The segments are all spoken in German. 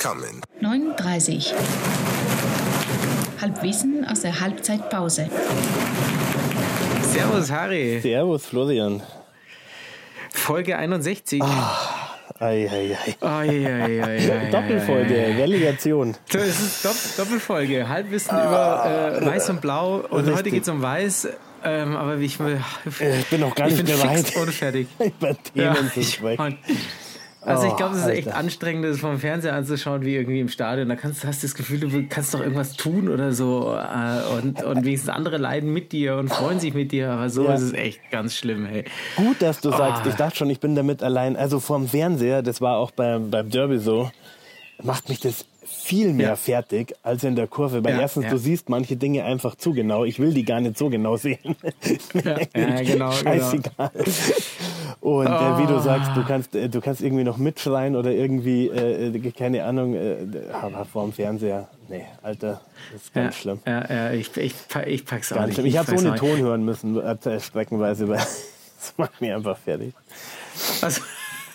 coming. 39. Halbwissen aus der Halbzeitpause. Servus, Harry. Servus, Florian. Folge 61. Ei, ei, ei. Ei, ei, ei, ei, Doppelfolge. Relegation. Es ist Dopp Doppelfolge. Halbwissen über äh, Weiß und Blau. Und Richtig. heute geht es um Weiß. Ähm, aber wie ich will. Ich bin noch gar ich nicht bin mehr fix weit, unfertig. über Ja, Themen zu ich, sprechen. Also ich glaube, es ist echt Alter. anstrengend, das vom Fernseher anzuschauen, wie irgendwie im Stadion. Da kannst, hast du das Gefühl, du kannst doch irgendwas tun oder so. Äh, und, und wenigstens andere leiden mit dir und freuen sich mit dir. Aber so Ja. ist es echt ganz schlimm, hey. Gut, dass du sagst, Ah. ich dachte schon, ich bin damit allein. Also vorm Fernseher, das war auch beim, beim Derby so, macht mich das viel mehr Ja. fertig als in der Kurve. Weil Ja, erstens, ja. du siehst manche Dinge einfach zu genau. Ich will die gar nicht so genau sehen. Ja, ja, genau, Scheißegal. Und äh, wie du Ah. sagst, du kannst, äh, du kannst irgendwie noch mitschreien oder irgendwie, äh, äh, keine Ahnung, äh, aber vorm Fernseher, nee, Alter, das ist ganz schlimm. Ja, ja, ich, ich, ich pack's auch Ganz nicht. schlimm. Ich habe pack's ohne auch Ton hören müssen, äh, streckenweise, weil das macht mich einfach fertig. Also,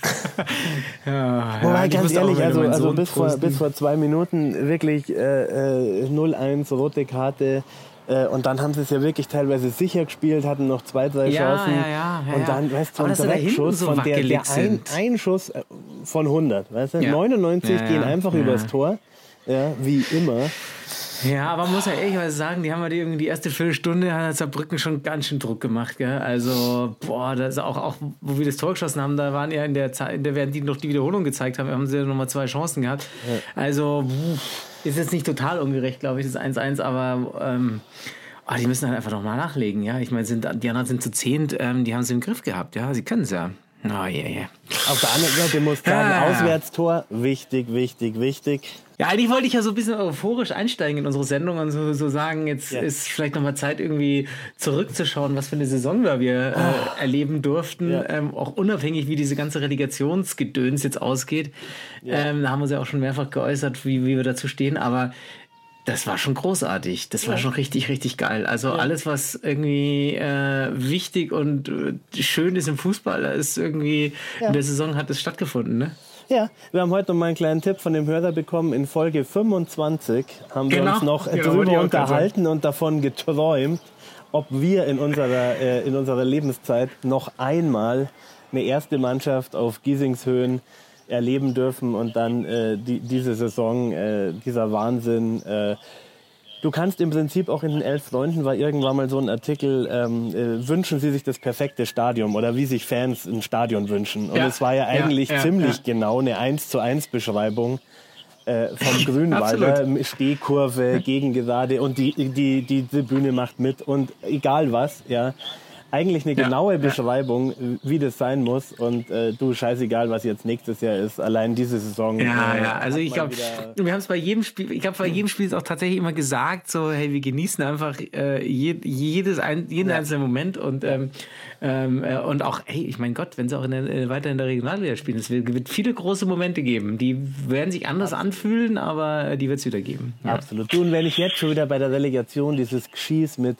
ja, Wobei, ja, ganz ehrlich, also, also bis, vor, bis vor zwei Minuten wirklich äh, äh, 0-1, rote Karte. Äh, und dann haben sie es ja wirklich teilweise sicher gespielt, hatten noch zwei, drei Ja, Chancen. ja, ja, ja, und dann, weißt du, ein so von der, der ein, ein Schuss äh, von 100, weißt du? Ja. 99 Ja, gehen einfach übers Tor. Ja, wie immer. Ja, aber man muss ja ehrlicherweise sagen, die haben die, irgendwie die erste Viertelstunde hat Saarbrücken schon ganz schön Druck gemacht, gell? Also, boah, das ist auch, auch, wo wir das Tor geschossen haben, da waren ja in der Zeit, in der während die noch die Wiederholung gezeigt haben, haben sie ja nochmal zwei Chancen gehabt. Also, ist jetzt nicht total ungerecht, glaube ich, das 1-1, aber ähm, ah, die müssen halt einfach nochmal nachlegen, ja. Ich meine, sind, die anderen sind zu zehnt, ähm, die haben sie im Griff gehabt, ja. Sie können es ja. Oh, yeah, yeah. Auf der anderen Seite muss ich sagen, Ja. Auswärtstor, wichtig, wichtig, wichtig. Ja, eigentlich wollte ich ja so ein bisschen euphorisch einsteigen in unsere Sendung und so, so sagen, jetzt Ja. ist vielleicht nochmal Zeit, irgendwie zurückzuschauen, was für eine Saison da wir äh, erleben durften. Ja. Ähm, auch unabhängig, wie diese ganze Relegationsgedöns jetzt ausgeht. Ähm, da haben wir uns ja auch schon mehrfach geäußert, wie, wie wir dazu stehen. Aber das war schon großartig. Das war schon richtig, richtig geil. Also alles, was irgendwie äh, wichtig und äh, schön ist im Fußball, ist irgendwie in der Saison hat es stattgefunden, ne? Ja, wir haben heute noch mal einen kleinen Tipp von dem Hörer bekommen. In Folge 25 haben wir Genau. uns noch auch gerade unterhalten und davon geträumt, ob wir in unserer, äh, in unserer Lebenszeit noch einmal eine erste Mannschaft auf Giesingshöhen erleben dürfen und dann äh, die, diese Saison, äh, dieser Wahnsinn. Äh, Du kannst im Prinzip auch in den elf Freunden war irgendwann mal so ein Artikel, ähm, äh, wünschen Sie sich das perfekte Stadion oder wie sich Fans ein Stadion wünschen. Und Ja, es war ja eigentlich ja, ziemlich ja. genau eine 1 zu 1 Beschreibung äh, vom Grünwalder. Absolut. Stehkurve, Gegengerade und die, die, die Tribüne macht mit und egal was, ja. Eigentlich eine Ja, genaue ja. Beschreibung, wie das sein muss. Und äh, du, scheißegal, was jetzt nächstes Jahr ist. Allein diese Saison. Ja, äh, ja, also ich glaube, wir haben es bei jedem Spiel, ich habe bei jedem Spiel auch tatsächlich immer gesagt, so, hey, wir genießen einfach äh, je, jedes ein, jeden einzelnen Moment und ähm, ähm, äh, und auch, hey, ich mein Gott, wenn sie auch in der, äh, weiter in der Regionalliga spielen, es wird, viele große Momente geben, die werden sich anders anfühlen, aber äh, die wird es wieder geben. Ja. Absolut. Du, und wenn ich jetzt schon wieder bei der Relegation dieses Geschieß mit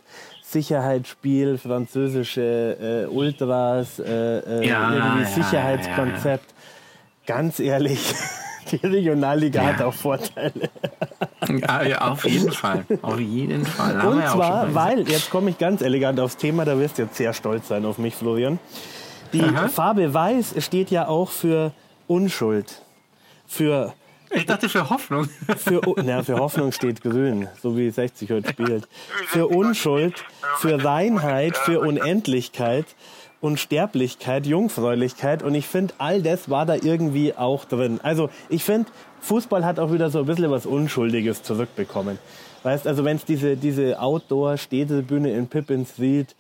Sicherheitsspiel, französische äh, Ultras, äh, äh, Ja, irgendwie ja, Sicherheitskonzept, ganz ehrlich, die Regionalliga Ja. hat auch Vorteile. Ja, ja, auf jeden Fall, auf jeden Fall. Haben Und ja zwar, weil, jetzt komme ich ganz elegant aufs Thema, da wirst du jetzt sehr stolz sein auf mich, Florian. Die Aha. Farbe Weiß steht ja auch für Unschuld. Für Ich dachte für Hoffnung. Für, na, für Hoffnung steht grün, so wie 60 heute spielt. Für Unschuld, für Reinheit, für Unendlichkeit, Unsterblichkeit, Jungfräulichkeit. Und ich finde, all das war da irgendwie auch drin. Also ich finde, Fußball hat auch wieder so ein bisschen was Unschuldiges zurückbekommen. Weißt, also wenn es diese, diese Outdoor-Städtebühne in Pippins Ried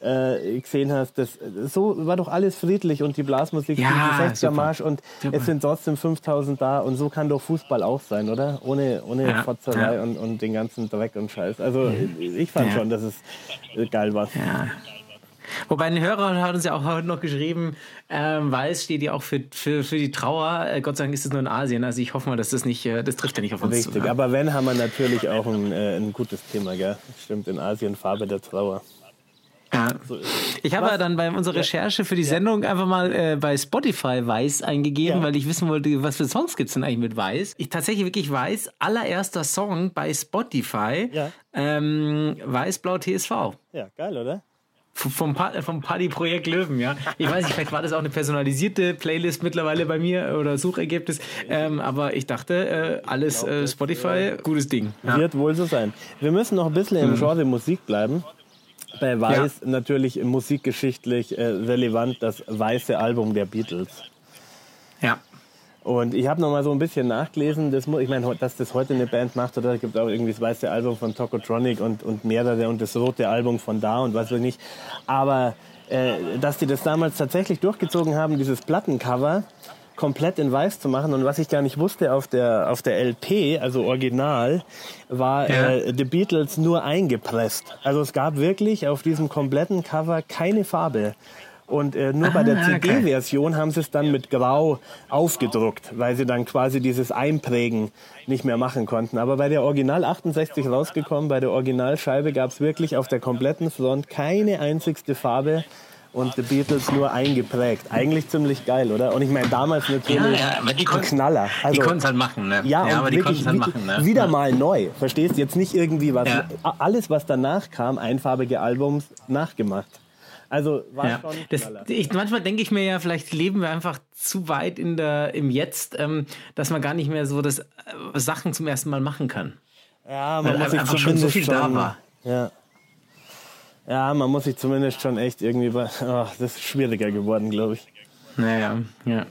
äh, gesehen hast, das, so war doch alles friedlich und die Blasmusik Ja, super. 60er Marsch und Super. es sind trotzdem 5000 da und so kann doch Fußball auch sein, oder? Ohne, ohne Ja, Fotzerei ja. Und, und den ganzen Dreck und Scheiß. Also ich fand schon, dass es äh, geil war. Ja. Wobei ein Hörer hat uns ja auch heute noch geschrieben, ähm, Weiß steht ja auch für, für, für die Trauer. Äh, Gott sei Dank ist es nur in Asien. Also ich hoffe mal, dass das nicht, äh, das trifft ja nicht auf uns Richtig, zu. aber wenn, haben wir natürlich auch ein, äh, ein gutes Thema, gell? Stimmt, in Asien Farbe der Trauer. Ja. ich habe ja dann bei unserer Recherche für die Sendung einfach mal äh, bei Spotify Weiß eingegeben, ja. weil ich wissen wollte, was für Songs gibt es denn eigentlich mit Weiß. Ich tatsächlich wirklich weiß, allererster Song bei Spotify, ja. ähm, Weiß-Blau TSV. Ja, geil, oder? vom, vom Party-Projekt Löwen, ja. Ich weiß nicht, vielleicht war das auch eine personalisierte Playlist mittlerweile bei mir oder Suchergebnis, ähm, aber ich dachte, äh, alles äh, Spotify, äh, gutes Ding. Ja. Wird wohl so sein. Wir müssen noch ein bisschen im hm. Genre Musik bleiben. Bei Weiß ja. natürlich musikgeschichtlich äh, relevant das weiße Album der Beatles. Ja. Und ich habe noch mal so ein bisschen nachgelesen, das, ich meine, dass das heute eine Band macht, oder es gibt auch irgendwie das weiße Album von Tokotronic und, und mehrere und das rote Album von da und was weiß ich nicht. Aber äh, dass die das damals tatsächlich durchgezogen haben, dieses Plattencover komplett in weiß zu machen und was ich gar nicht wusste auf der auf der LP, also original, war ja. äh, The Beatles nur eingepresst. Also es gab wirklich auf diesem kompletten Cover keine Farbe. Und äh, nur ah, bei der CD-Version okay. haben sie es dann mit Grau aufgedruckt, weil sie dann quasi dieses Einprägen nicht mehr machen konnten. Aber bei der Original 68 rausgekommen, bei der Originalscheibe gab es wirklich auf der kompletten Front keine einzigste Farbe und The Beatles nur eingeprägt. Eigentlich ziemlich geil, oder? Und ich meine, damals natürlich ja, ja, die ein Knaller. Also, die konnten es halt machen, ne? Ja, ja aber die konnten es halt machen, ne? Wieder mal neu. Verstehst? du? Jetzt nicht irgendwie was. Ja. Alles, was danach kam, einfarbige Albums, nachgemacht. Also war ja. schon. Das, ich, manchmal denke ich mir ja, vielleicht leben wir einfach zu weit in der, im Jetzt, ähm, dass man gar nicht mehr so das äh, Sachen zum ersten Mal machen kann. Ja, man Weil muss sich einfach schon so viel schon, da war. Ja. Ja, man muss sich zumindest schon echt irgendwie. Oh, das ist schwieriger geworden, glaube ich. Naja, ja.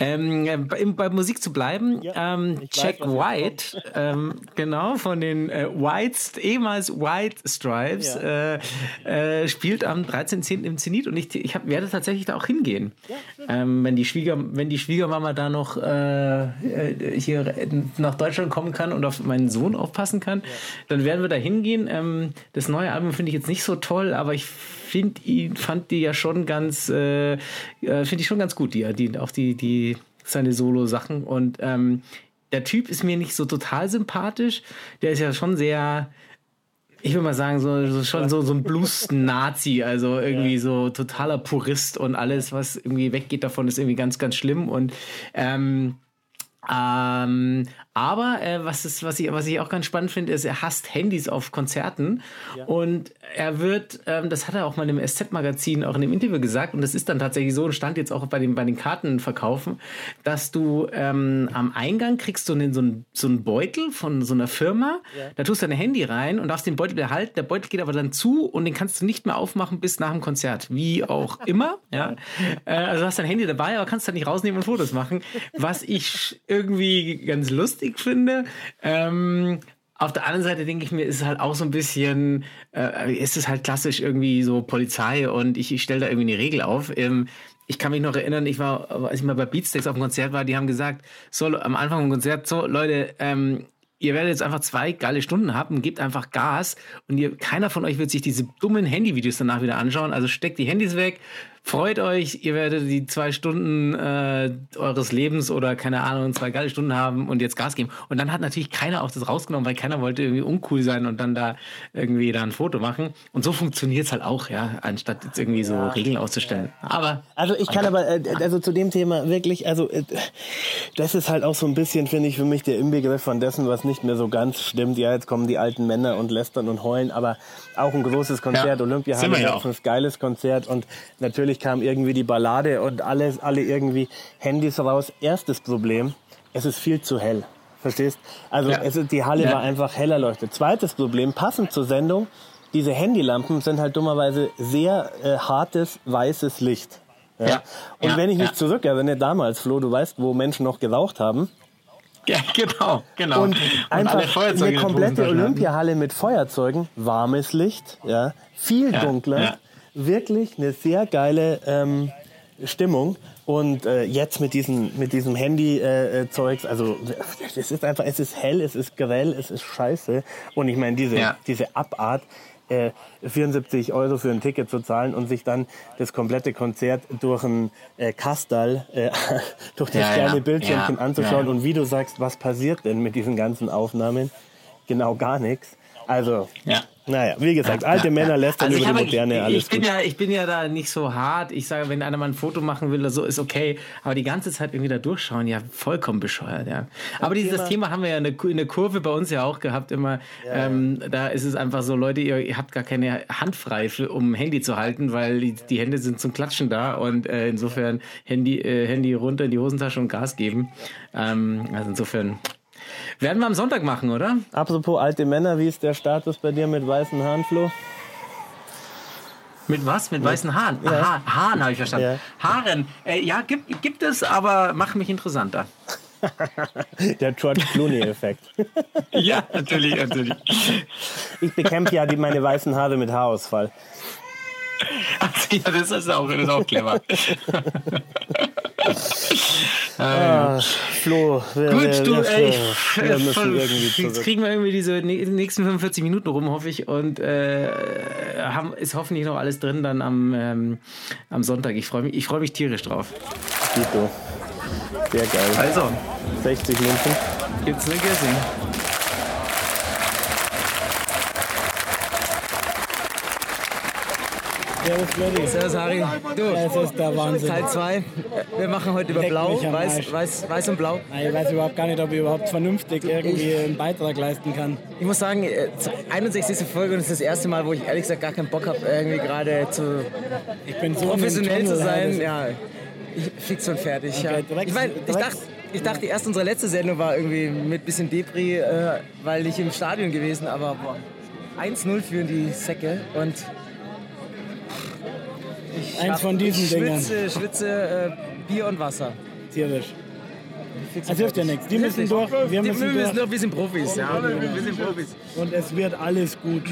Ähm, bei, bei, Musik zu bleiben, ja, ähm, Jack weiß, White, ähm, genau, von den äh, Whites, ehemals White Stripes, ja. äh, äh, spielt am 13.10. im Zenit und ich, ich hab, werde tatsächlich da auch hingehen. Ja, ähm, wenn, die Schwieger, wenn die Schwiegermama da noch äh, äh, hier nach Deutschland kommen kann und auf meinen Sohn aufpassen kann, dann werden wir da hingehen. Ähm, das neue Album finde ich jetzt nicht so toll, aber ich finde ihn, fand die ja schon ganz, äh, äh finde ich schon ganz gut, die, die, auch die, die, seine Solo-Sachen. Und ähm, der Typ ist mir nicht so total sympathisch. Der ist ja schon sehr, ich würde mal sagen, so, so schon so, so ein Blues-Nazi, also irgendwie so totaler Purist und alles, was irgendwie weggeht davon, ist irgendwie ganz, ganz schlimm. Und ähm, ähm, aber äh, was, ist, was, ich, was ich auch ganz spannend finde, ist, er hasst Handys auf Konzerten. Ja. Und er wird, ähm, das hat er auch mal im SZ-Magazin auch in dem Interview gesagt, und das ist dann tatsächlich so und stand jetzt auch bei den, bei den Kartenverkaufen, dass du ähm, am Eingang kriegst du einen, so, einen, so einen Beutel von so einer Firma, ja. da tust du dein Handy rein und darfst den Beutel behalten. Der Beutel geht aber dann zu und den kannst du nicht mehr aufmachen bis nach dem Konzert. Wie auch immer. ja. Äh, also hast dein Handy dabei, aber kannst dann nicht rausnehmen und Fotos machen. Was ich irgendwie ganz lustig lustig finde. Ähm, auf der anderen Seite denke ich mir, ist es halt auch so ein bisschen, äh, ist es halt klassisch irgendwie so Polizei und ich, ich stelle da irgendwie eine Regel auf. Ähm, ich kann mich noch erinnern, ich war, als ich mal bei Beatsteaks auf dem Konzert war, die haben gesagt, so am Anfang vom Konzert, so Leute, ähm, ihr werdet jetzt einfach zwei geile Stunden haben, gebt einfach Gas und ihr, keiner von euch wird sich diese dummen Handyvideos danach wieder anschauen. Also steckt die Handys weg, freut euch, ihr werdet die zwei Stunden äh, eures Lebens oder keine Ahnung, zwei geile Stunden haben und jetzt Gas geben. Und dann hat natürlich keiner auch das rausgenommen, weil keiner wollte irgendwie uncool sein und dann da irgendwie da ein Foto machen. Und so funktioniert es halt auch, ja, anstatt jetzt irgendwie so ja. Regeln auszustellen. Aber. Also ich kann aber, äh, also zu dem Thema wirklich, also äh, das ist halt auch so ein bisschen, finde ich, für mich der Inbegriff von dessen, was nicht mehr so ganz stimmt. Ja, jetzt kommen die alten Männer und lästern und heulen, aber auch ein großes Konzert, ja. Olympia haben wir auch ein geiles Konzert und natürlich natürlich kam irgendwie die Ballade und alles, alle irgendwie Handys raus. Erstes Problem, es ist viel zu hell. Verstehst? Also ja. es ist, die Halle ja. war einfach heller leuchtet. Zweites Problem, passend zur Sendung, diese Handylampen sind halt dummerweise sehr äh, hartes, weißes Licht. Ja? ja. Und ja, wenn ich mich ja. zurückerinnere, damals, Flo, du weißt, wo Menschen noch geraucht haben. Ja, genau, genau. Und, und einfach eine komplette Olympiahalle mit Feuerzeugen, warmes Licht, ja, viel dunkler wirklich eine sehr geile ähm, Stimmung. Und äh, jetzt mit diesem, mit diesem Handy-Zeugs, äh, also es ist einfach, es ist hell, es ist grell, es ist scheiße. Und ich meine, diese, ja. diese Abart, äh, 74 Euro für ein Ticket zu zahlen und sich dann das komplette Konzert durch ein äh, Kastal, äh, durch das ja, kleine ja. Bildschirmchen anzuschauen. Und wie du sagst, was passiert denn mit diesen ganzen Aufnahmen? Genau gar nichts. Also, Ja. naja, wie gesagt, alte Männer lästern Also über die Moderne, ich, alles ich, bin gut. ja, ich bin ja da nicht so hart. Ich sage, wenn einer mal ein Foto machen will oder so, ist okay. Aber die ganze Zeit irgendwie da durchschauen, ja, vollkommen bescheuert, ja. Aber dieses Thema- Thema haben wir ja in der, Ku- in der Kurve bei uns ja auch gehabt immer. ähm, Da ist es einfach so, Leute, ihr, ihr habt gar keine Hand frei, für, um Handy zu halten, weil die, die Hände sind zum Klatschen da und äh, insofern Handy, äh, Handy runter in die Hosentasche und Gas geben. Ähm, also insofern werden wir am Sonntag machen, oder? Apropos alte Männer, wie ist der Status bei dir mit weißen Haaren, Flo? Mit was? Mit weißen Haaren? Aha, Haaren habe ich verstanden. Ja. Haaren. Äh, ja, gibt, gibt es, aber mach mich interessanter. Der George Clooney-Effekt. Ja, natürlich, natürlich. Ich bekämpfe ja die, meine weißen Haare mit Haarausfall. Also, ja, das ist auch, das ist auch clever. Ah, Flo, wir, wir, Gut, du, wir, ey, wir müssen voll- irgendwie jetzt zurück. kriegen wir irgendwie diese nä- nächsten 45 Minuten rum, hoffe ich. Und äh, haben, ist hoffentlich noch alles drin dann am, ähm, am Sonntag. Ich freue mich, ich freu mich tierisch drauf. Tito. Sehr geil. Also, 60 München. gibt's eine Guessing. Servus, Freddy. Servus, Harry. Du, Es ist der Wahnsinn. Teil 2. Wir machen heute über Leck Blau, weiß, weiß, weiß und Blau. Ich weiß überhaupt gar nicht, ob ich überhaupt vernünftig irgendwie einen Beitrag leisten kann. Ich muss sagen, äh, 61. Folge und es ist das erste Mal, wo ich ehrlich gesagt gar keinen Bock habe, irgendwie gerade zu so professionell zu sein. Ja, ich fix und fertig. Ja. Okay, direkt- Ich, mein, ich, dachte, ich dachte erst, unsere letzte Sendung war irgendwie mit bisschen Depri, äh, weil ich im Stadion gewesen, aber boah, 1-0 führen die Säcke und ich Eins hab- von diesen ich Dingern. schwitze, schwitze äh, Bier und Wasser. Tierisch. Und hilft ja nichts. Die müssen durch, wir Die müssen müssen durch. wir sind Profis. Ja, wir sind Profis. Und es wird alles gut.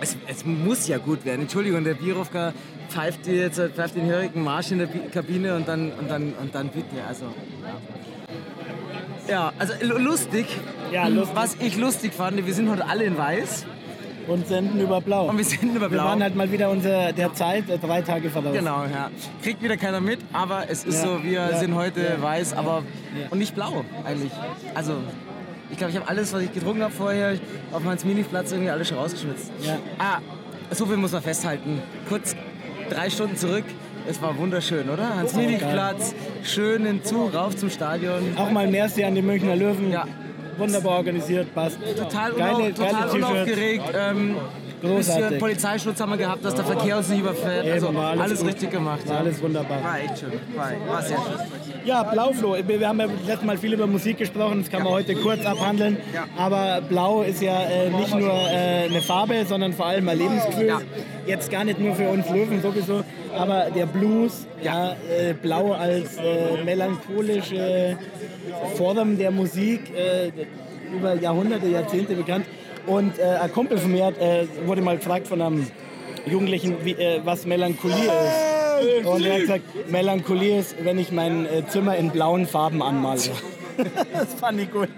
Es, es muss ja gut werden. Entschuldigung, der Birovka pfeift, die jetzt, pfeift den hörigen Marsch in der Bi- Kabine und dann, und dann, und dann bitte. Also, ja. ja, also lu- lustig. Ja, lustig. Was ich lustig fand, wir sind heute alle in weiß Und senden über Blau. und wir sind über Wir blau. waren halt mal wieder unser, der Zeit äh, drei Tage voraus. Genau, ja. Kriegt wieder keiner mit, aber es ist Ja, so, wir ja, sind heute ja. weiß, aber und nicht blau eigentlich. Also, ich glaube, ich habe alles, was ich getrunken habe vorher, auf meinem Miniplatz irgendwie alles schon rausgeschwitzt. Ja. Ah, so viel muss man festhalten. Kurz drei Stunden zurück. Es war wunderschön, oder? Hans geil. Platz, schön in Zug, rauf zum Stadion. Auch mal Merci an die Münchner Löwen. Ja. Wunderbar organisiert, passt. Total, geile, total geile unaufgeregt. Ähm, bisschen Großartig. Polizeischutz haben wir gehabt, dass der Verkehr uns nicht überfährt. Eben, Also war alles, alles richtig gemacht. Ja. alles wunderbar. War echt schön. War, war sehr schön. Ja, Blauflo. Wir haben ja letztes Mal viel über Musik gesprochen, das kann man heute kurz abhandeln. Ja. Aber Blau ist ja äh, nicht nur äh, eine Farbe, sondern vor allem ein Lebensgefühl. Ja. Jetzt gar nicht nur für uns Löwen sowieso, aber der Blues, ja. äh, Blau als äh, melancholische Form der Musik, äh, über Jahrhunderte, Jahrzehnte bekannt. Und äh, ein Kumpel von mir hat, äh, wurde mal gefragt von einem Jugendlichen, wie, was Melancholie ist. Und er hat gesagt, Melancholie ist, wenn ich mein Zimmer in blauen Farben anmale. das fand ich gut.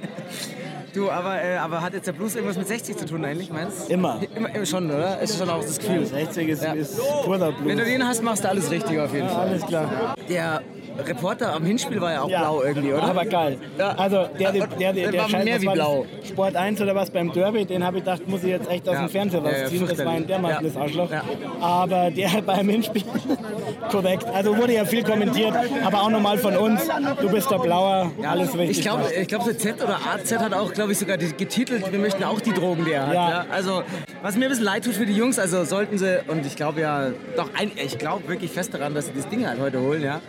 Du, aber, äh, aber hat jetzt der Blues irgendwas mit 60 zu tun eigentlich, meinst du? Immer. Immer, immer schon, oder? Ist schon auch das Gefühl. 60 ist, Ja. ist purer Blues. Wenn du den hast, machst du alles richtig auf jeden Fall. Alles klar. Der Reporter am Hinspiel war ja auch Ja. blau irgendwie, oder? Aber geil. Also der, der, der, der, Der scheint, mehr wie blau. Sport 1 oder was beim Derby, den habe ich gedacht, muss ich jetzt echt aus dem Fernseher rausziehen. das war ein fürchterlich. dermaßen Ja. das Arschloch. Aber der beim Hinspiel, korrekt. Also wurde ja viel kommentiert, aber auch nochmal von uns. Du bist der Blauer, alles richtig. Ich glaube, ich glaub, so Z oder AZ hat auch, glaube ich, sogar getitelt, wir möchten auch die Drogen, die er hat. Ja. Also, was mir ein bisschen leid tut für die Jungs, also sollten sie, und ich glaube ja, doch, ein, ich glaube wirklich fest daran, dass sie das Ding halt heute holen, ja.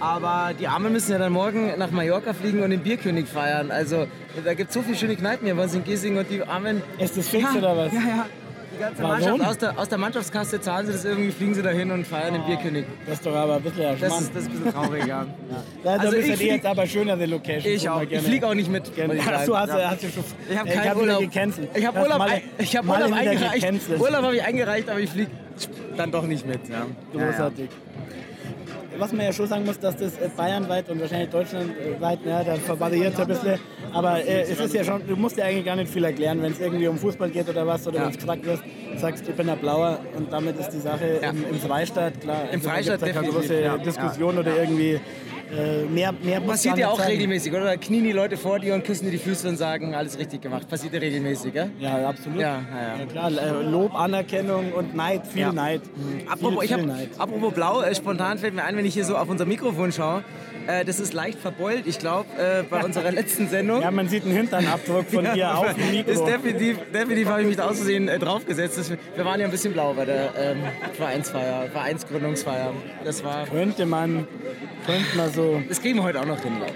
Aber die Armen müssen ja dann morgen nach Mallorca fliegen und den Bierkönig feiern. Also, da gibt es so viele schöne Kneipen hier bei uns in Giesing und die Armen. Ist das fix ja, oder was? Ja, ja. Die ganze Warum? Mannschaft aus der, aus der Mannschaftskasse zahlen sie das irgendwie, fliegen sie dahin und feiern den Bierkönig. Das ist doch aber ein bisschen Das ist, das ist ein bisschen traurig, ja. Ja, Also da ich flieg- jetzt aber schönere Locations. Ich wo auch. Ich fliege auch nicht mit. ich Ach hast, du- Ja. hast du schon. Ich habe keinen hab Urlaub. Gecancelt. Ich habe Urlaub, ein, ich hab Urlaub eingereicht. Urlaub habe ich eingereicht, aber ich fliege dann doch nicht mit. Ja. Großartig. Was man ja schon sagen muss, dass das äh, bayernweit und wahrscheinlich deutschlandweit, ja, da variiert es ein bisschen. Aber äh, es ist ja schon, du musst ja eigentlich gar nicht viel erklären, wenn es irgendwie um Fußball geht oder was, oder Ja. wenn es gesagt wird, sagst, ich bin ein Blauer und damit ist die Sache Ja. im, im Freistaat, klar. Im da Freistaat gibt's ja keine definitiv, große ja. Diskussion oder irgendwie äh, mehr, mehr Passiert ja auch sein. regelmäßig, oder? Da knien die Leute vor dir und küssen dir die Füße und sagen, alles richtig gemacht. Passiert ja regelmäßig, gell? Ja, absolut. Ja, ja, ja. klar, äh, Lob, Anerkennung und Neid, viel. Neid. Apropos, viel, ich hab, viel Neid. apropos blau, äh, spontan fällt mir ein, wenn ich hier so auf unser Mikrofon schaue, äh, das ist leicht verbeult. Ich glaube, äh, bei unserer letzten Sendung. Ja, man sieht einen Hinternabdruck von dir auf dem Ist Mikro. definitiv, definitiv habe ich mich da aus Versehen draufgesetzt. Wir waren ja ein bisschen blau bei der ähm, Vereinsfeier, Vereinsgründungsfeier. Das war. Könnte man, könnte man so Das kriegen wir heute auch noch hin, glaube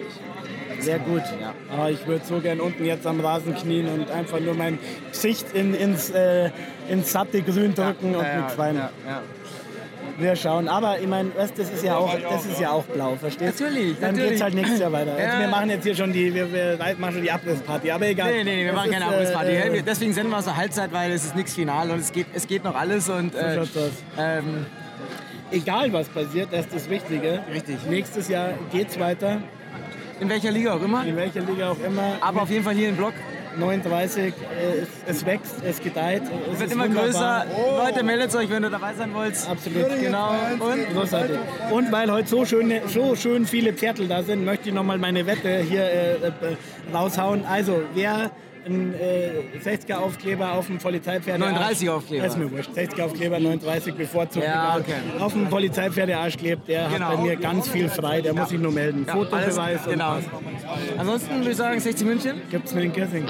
ich. sehr gut. Aber ich würde so gern unten jetzt am Rasen knien und einfach nur mein Gesicht in, ins, äh, ins satte Grün drücken und nichts weinen. ja, ja. Wir schauen. Aber ich meine, das ist ja auch, das ist ja auch blau, verstehst du? Natürlich, Dann natürlich. geht's halt nächstes Jahr weiter. Ja. Also wir machen jetzt hier schon die, wir, wir machen schon die Abrissparty, aber egal. Nee, nee, nee, wir Das machen keine Abrissparty. äh, Deswegen senden wir aus der Halbzeit, weil es ist nichts final und es geht, es geht noch alles. Und, äh, schaut's aus. ähm, Egal was passiert, das ist das Wichtige. Richtig. Nächstes Jahr geht's weiter, in welcher Liga auch immer. in welcher Liga auch immer. Aber auf jeden Fall hier im Block. 39, äh, es, es wächst, es gedeiht. Es Es wird immer wunderbar. größer. Leute, meldet euch, wenn ihr dabei sein wollt. Absolut. Genau. Und Großartig. Und weil heute so, schöne, so schön viele Pferdel da sind, möchte ich nochmal meine Wette hier äh, äh, raushauen. Also, wer einen äh, 60er-Aufkleber auf dem Polizeipferde 39er-Aufkleber. Das ist mir wurscht. 60er-Aufkleber, 39 bevorzugt. Ja, okay. Auf dem Polizeipferdearsch klebt, der Genau. hat bei mir ganz viel frei. Der muss sich nur melden. Ja, Fotobeweis genau. was. ansonsten würde ich sagen 60 München. Gibt's mit den Kissing.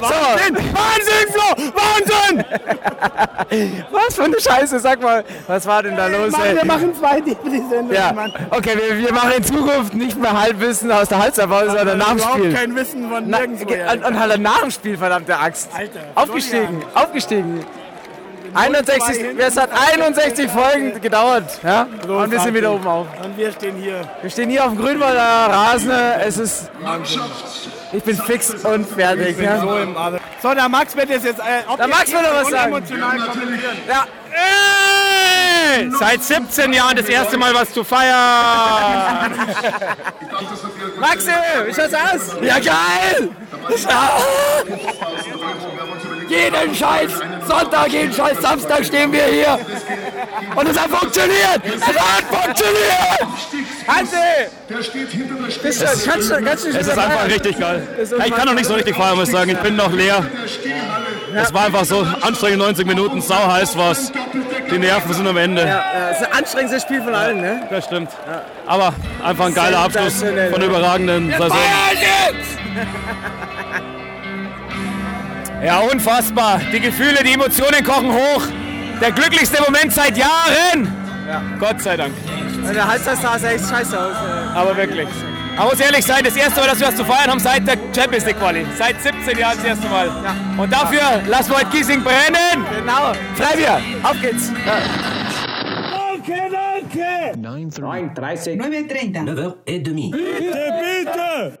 Wahnsinn! Wahnsinn, Flo! Wahnsinn! Was für eine Scheiße, sag mal. Was war denn da los, Mann, wir machen zwei die, die Sendung, Ja, Mann. okay, wir, wir machen in Zukunft nicht mehr Halbwissen aus der Halbzeitpause, sondern nach dem Spiel. kein Wissen von Na, nirgendwo. ge- her. und, und halt nach dem Spiel, verdammte Axt. Alter, Aufgestiegen, aufgestiegen. 61 61, es hat 61 Folgen gedauert. Ja? Und wir sind wieder oben auf. Und wir stehen hier. Wir stehen hier auf dem Grünwalder Rasen. Es ist. Ich bin fix und fertig. Ja? So, der Max wird jetzt, jetzt äh, Der Max will noch was sagen. Ja. Hey! Seit 17 Jahren das erste Mal was zu feiern. Maxi, wie schaut's aus? Ja, geil! Jeden Scheiß Sonntag, jeden Scheiß Samstag stehen wir hier. Und es hat funktioniert! Es hat funktioniert! Hansi! Der steht hinter der Spitze. Du, kannst du, Es ist einfach richtig geil. Ich kann noch nicht so richtig feiern, muss ich sagen. Ich bin noch leer. Es war einfach so anstrengend, 90 Minuten, sau heiß war's. Die Nerven sind am Ende. Ja, es ist ein anstrengendstes Spiel von allen, ne? Das stimmt. Aber einfach ein geiler Abschluss von überragenden Saison. Ja, unfassbar. Die Gefühle, die Emotionen kochen hoch. Der glücklichste Moment seit Jahren. Gott sei Dank. Und der Halbzeit sah es echt scheiße aus. äh. Aber wirklich. Man muss ehrlich sein, das erste Mal, dass wir was zu feiern haben seit der Champions League Quali. Seit 17 Jahren das erste Mal. Und dafür lassen wir heute Giesing brennen. Genau. Freibier, auf geht's. 9h30. 9h30. 9h30. Bitte, bitte.